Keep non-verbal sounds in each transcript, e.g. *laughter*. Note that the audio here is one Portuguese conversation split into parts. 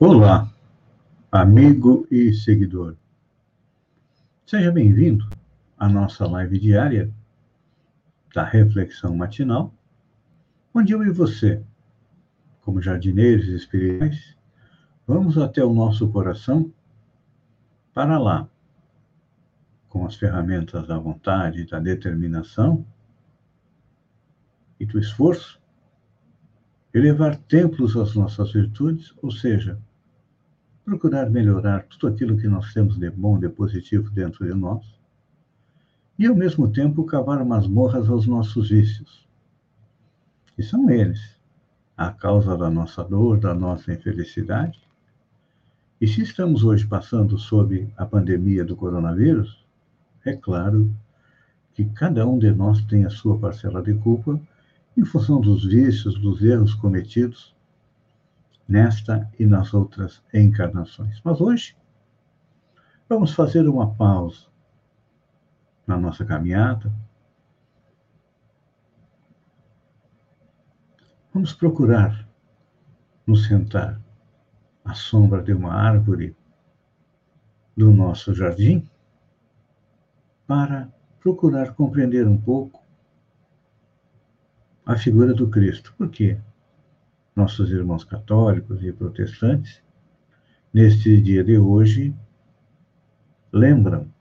Olá, amigo e seguidor. Seja bem-vindo à nossa live diária da Reflexão Matinal, onde eu e você, como jardineiros espirituais, vamos até o nosso coração para lá, com as ferramentas da vontade, da determinação e do esforço, elevar templos às nossas virtudes, ou seja, procurar melhorar tudo aquilo que nós temos de bom, de positivo dentro de nós, e ao mesmo tempo cavar masmorras aos nossos vícios. E são eles a causa da nossa dor, da nossa infelicidade. E se estamos hoje passando sob a pandemia do coronavírus, é claro que cada um de nós tem a sua parcela de culpa em função dos vícios, dos erros cometidos nesta e nas outras encarnações. Mas hoje, vamos fazer uma pausa na nossa caminhada. Vamos procurar nos sentar à sombra de uma árvore do nosso jardim para procurar compreender um pouco a figura do Cristo. Por quê? Nossos irmãos católicos e protestantes, neste dia de hoje, lembram,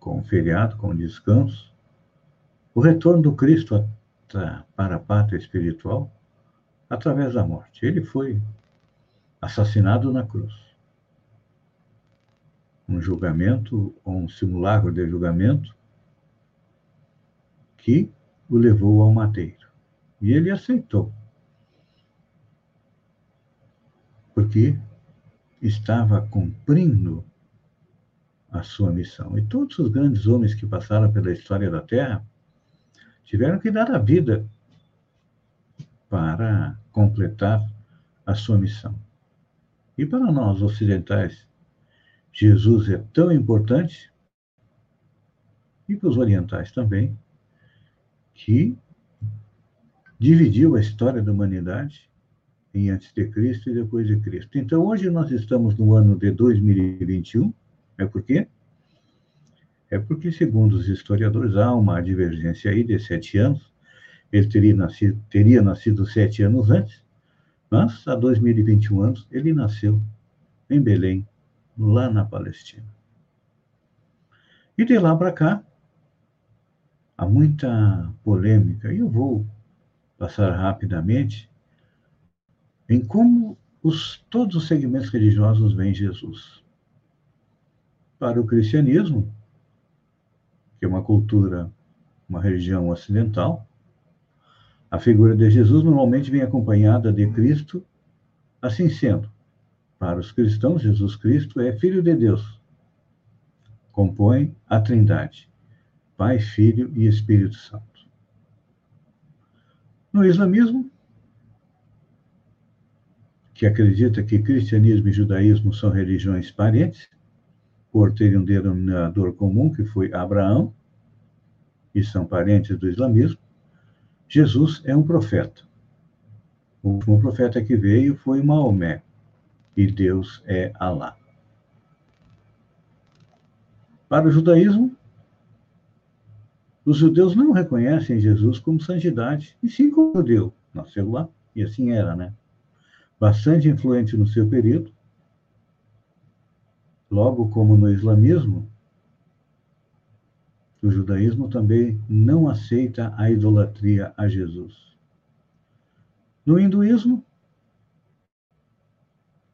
com feriado, com descanso, o retorno do Cristo para a pátria espiritual através da morte. Ele foi assassinado na cruz. Um julgamento, ou um simulacro de julgamento, que o levou ao mateiro. E ele aceitou porque estava cumprindo a sua missão. E todos os grandes homens que passaram pela história da Terra tiveram que dar a vida para completar a sua missão. E para nós ocidentais, Jesus é tão importante, e para os orientais também, que dividiu a história da humanidade em antes de Cristo e depois de Cristo. Então, hoje nós estamos no ano de 2021. É por quê? É porque, segundo os historiadores, há uma divergência aí de sete anos. Ele teria nascido, teria nascido sete anos antes, mas há 2021 anos ele nasceu em Belém, lá na Palestina. E de lá para cá, há muita polêmica, e eu vou passar rapidamente em como os, todos os segmentos religiosos veem Jesus. Para o cristianismo, que é uma cultura, uma religião ocidental, a figura de Jesus normalmente vem acompanhada de Cristo, assim sendo. Para os cristãos, Jesus Cristo é Filho de Deus. Compõe a Trindade, Pai, Filho e Espírito Santo. No islamismo, que acredita que cristianismo e judaísmo são religiões parentes, por terem um denominador comum, que foi Abraão, e são parentes do islamismo, Jesus é um profeta. O último profeta que veio foi Maomé, e Deus é Alá. Para o judaísmo, os judeus não reconhecem Jesus como santidade, e sim como judeu. Nasceu lá, e assim era, né? Bastante influente no seu período, logo como no islamismo, o judaísmo também não aceita a idolatria a Jesus. No hinduísmo,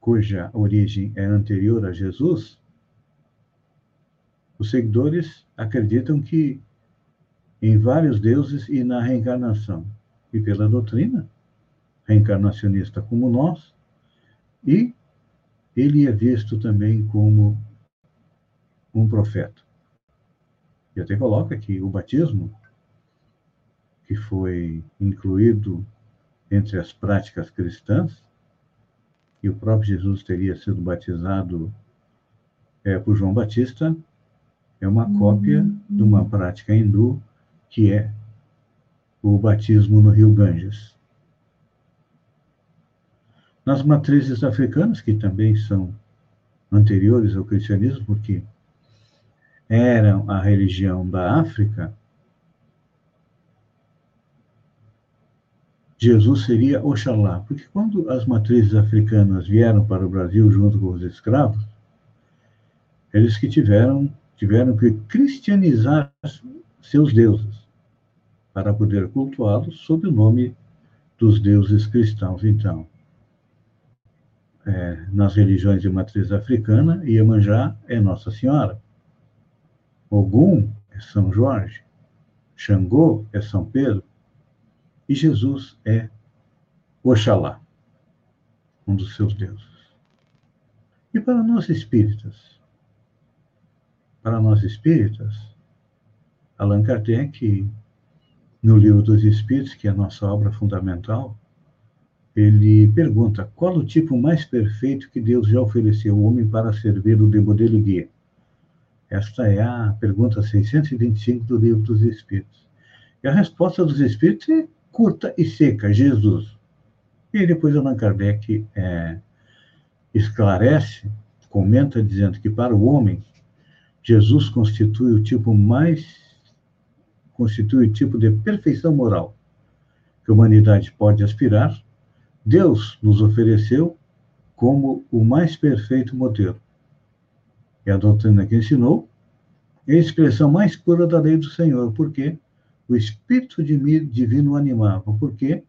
cuja origem é anterior a Jesus, os seguidores acreditam que em vários deuses e na reencarnação. E pela doutrina, reencarnacionista como nós, e ele é visto também como um profeta. E até coloca que o batismo, que foi incluído entre as práticas cristãs, e o próprio Jesus teria sido batizado é, por João Batista, é uma cópia de uma prática hindu, que é o batismo no rio Ganges. Nas matrizes africanas, que também são anteriores ao cristianismo, porque eram a religião da África, Jesus seria Oxalá, porque quando as matrizes africanas vieram para o Brasil junto com os escravos, eles que tiveram, tiveram que cristianizar seus deuses para poder cultuá-los sob o nome dos deuses cristãos. Então, é, nas religiões de matriz africana, Iemanjá é Nossa Senhora. Ogum é São Jorge. Xangô é São Pedro. E Jesus é Oxalá, um dos seus deuses. E para nós espíritas? Para nós espíritas, Allan Kardec, no Livro dos Espíritos, que é a nossa obra fundamental, ele pergunta qual o tipo mais perfeito que Deus já ofereceu ao homem para servi-lo de modelo guia. Esta é a pergunta 625 do Livro dos Espíritos. E a resposta dos Espíritos é curta e seca, Jesus. E depois Allan Kardec é, esclarece, comenta dizendo que para o homem, Jesus constitui o tipo mais, constitui o tipo de perfeição moral que a humanidade pode aspirar Deus nos ofereceu como o mais perfeito modelo. E a doutrina que ensinou é a expressão mais pura da lei do Senhor, porque o Espírito Divino animava, porque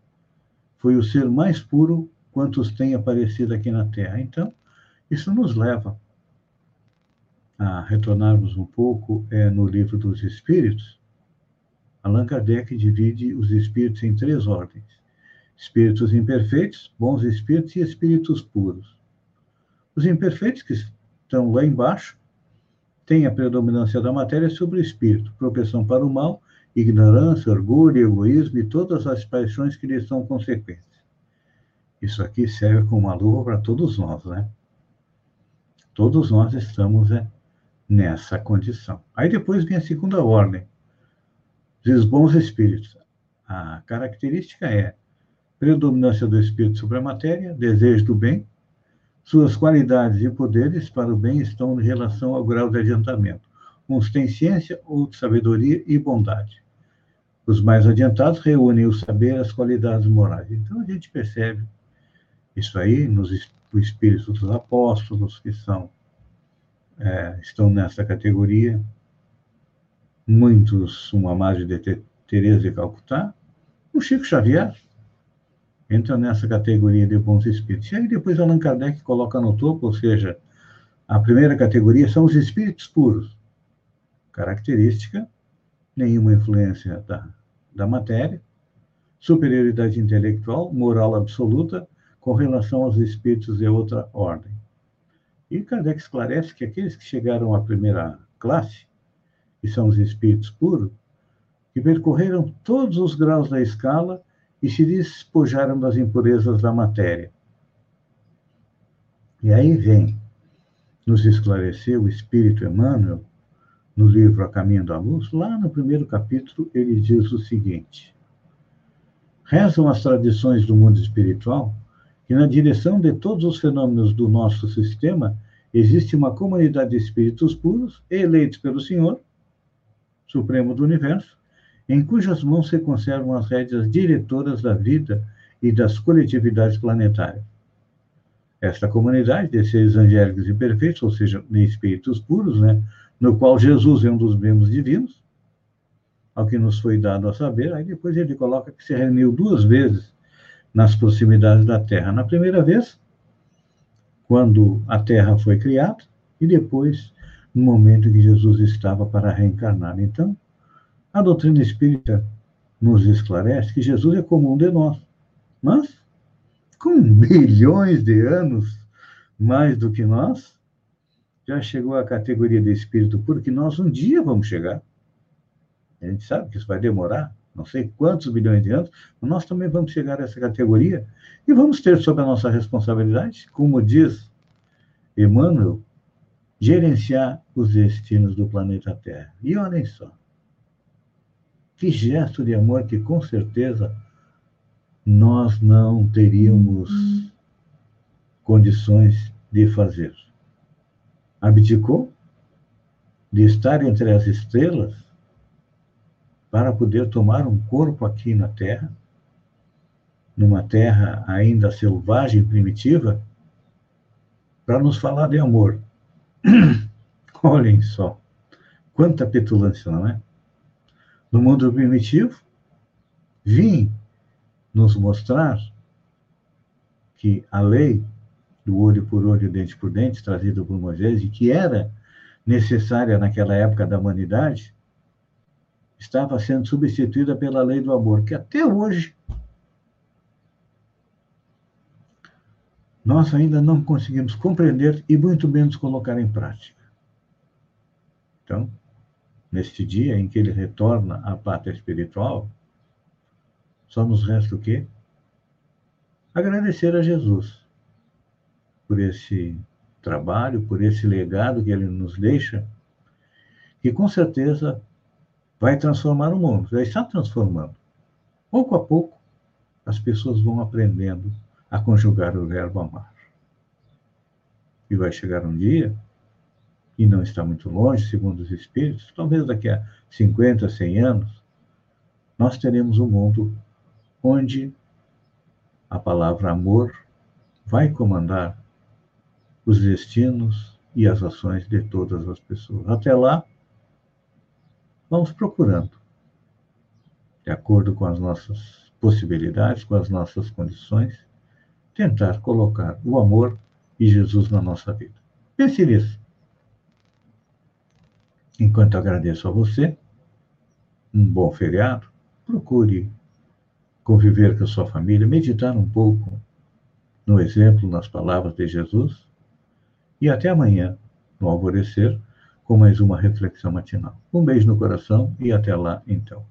foi o ser mais puro quantos tem aparecido aqui na Terra. Então, isso nos leva a retornarmos um pouco é, no livro dos Espíritos. Allan Kardec divide os espíritos em três ordens espíritos imperfeitos, bons espíritos e espíritos puros. Os imperfeitos, que estão lá embaixo, têm a predominância da matéria sobre o espírito, propensão para o mal, ignorância, orgulho, egoísmo e todas as paixões que lhes são consequentes. Isso aqui serve como uma luva para todos nós, né? Todos nós estamos é, nessa condição. Aí depois vem a segunda ordem, os bons espíritos. A característica é predominância do espírito sobre a matéria, desejo do bem, suas qualidades e poderes para o bem estão em relação ao grau de adiantamento. Uns têm ciência, outros sabedoria e bondade. Os mais adiantados reúnem o saber e as qualidades morais. Então a gente percebe isso aí nos espíritos dos apóstolos, que são é, estão nessa categoria. Muitos, uma margem de Teresa de Calcutá, o Chico Xavier, entra nessa categoria de bons espíritos. E aí depois Allan Kardec coloca no topo, ou seja, a primeira categoria são os espíritos puros. Característica, nenhuma influência da, da matéria, superioridade intelectual, moral absoluta, com relação aos espíritos de outra ordem. E Kardec esclarece que aqueles que chegaram à primeira classe, que são os espíritos puros, que percorreram todos os graus da escala e se despojaram das impurezas da matéria. E aí vem nos esclarecer o Espírito Emmanuel, no livro A Caminho da Luz, lá no primeiro capítulo, ele diz o seguinte: Rezam as tradições do mundo espiritual que, na direção de todos os fenômenos do nosso sistema, existe uma comunidade de espíritos puros, eleitos pelo Senhor, Supremo do Universo, em cujas mãos se conservam as rédeas diretoras da vida e das coletividades planetárias. Esta comunidade de seres angélicos e perfeitos, ou seja, de espíritos puros, né, no qual Jesus é um dos membros divinos, ao que nos foi dado a saber, aí depois ele coloca que se reuniu duas vezes nas proximidades da Terra. Na primeira vez, quando a Terra foi criada, e depois, no momento em que Jesus estava para reencarnar. Então, a doutrina espírita nos esclarece que Jesus é comum de nós, mas com bilhões de anos mais do que nós, já chegou à categoria de espírito puro que nós um dia vamos chegar. A gente sabe que isso vai demorar, não sei quantos bilhões de anos, mas nós também vamos chegar a essa categoria e vamos ter sob a nossa responsabilidade, como diz Emmanuel, gerenciar os destinos do planeta Terra. E olhem só, que gesto de amor que com certeza nós não teríamos condições de fazer. Abdicou de estar entre as estrelas para poder tomar um corpo aqui na Terra, numa terra ainda selvagem e primitiva, para nos falar de amor. *coughs* Olhem só, quanta petulância, não é? No mundo primitivo, vim nos mostrar que a lei do olho por olho, dente por dente, trazida por Moisés, e que era necessária naquela época da humanidade, estava sendo substituída pela lei do amor, que até hoje nós ainda não conseguimos compreender e muito menos colocar em prática. Então, neste dia em que ele retorna à pátria espiritual, só nos resta o quê? Agradecer a Jesus por esse trabalho, por esse legado que ele nos deixa, que com certeza vai transformar o mundo, já está transformando. Pouco a pouco, as pessoas vão aprendendo a conjugar o verbo amar. E vai chegar um dia, e não está muito longe, segundo os Espíritos, talvez daqui a 50, 100 anos, nós teremos um mundo onde a palavra amor vai comandar os destinos e as ações de todas as pessoas. Até lá, vamos procurando, de acordo com as nossas possibilidades, com as nossas condições, tentar colocar o amor e Jesus na nossa vida. Pense nisso. Enquanto agradeço a você, um bom feriado, procure conviver com a sua família, meditar um pouco no exemplo, nas palavras de Jesus e até amanhã, no alvorecer, com mais uma reflexão matinal. Um beijo no coração e até lá, então.